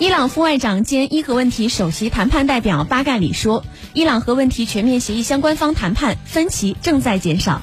伊朗副外长兼伊核问题首席谈判代表巴盖里说伊朗核问题全面协议相关方谈判分歧正在减少。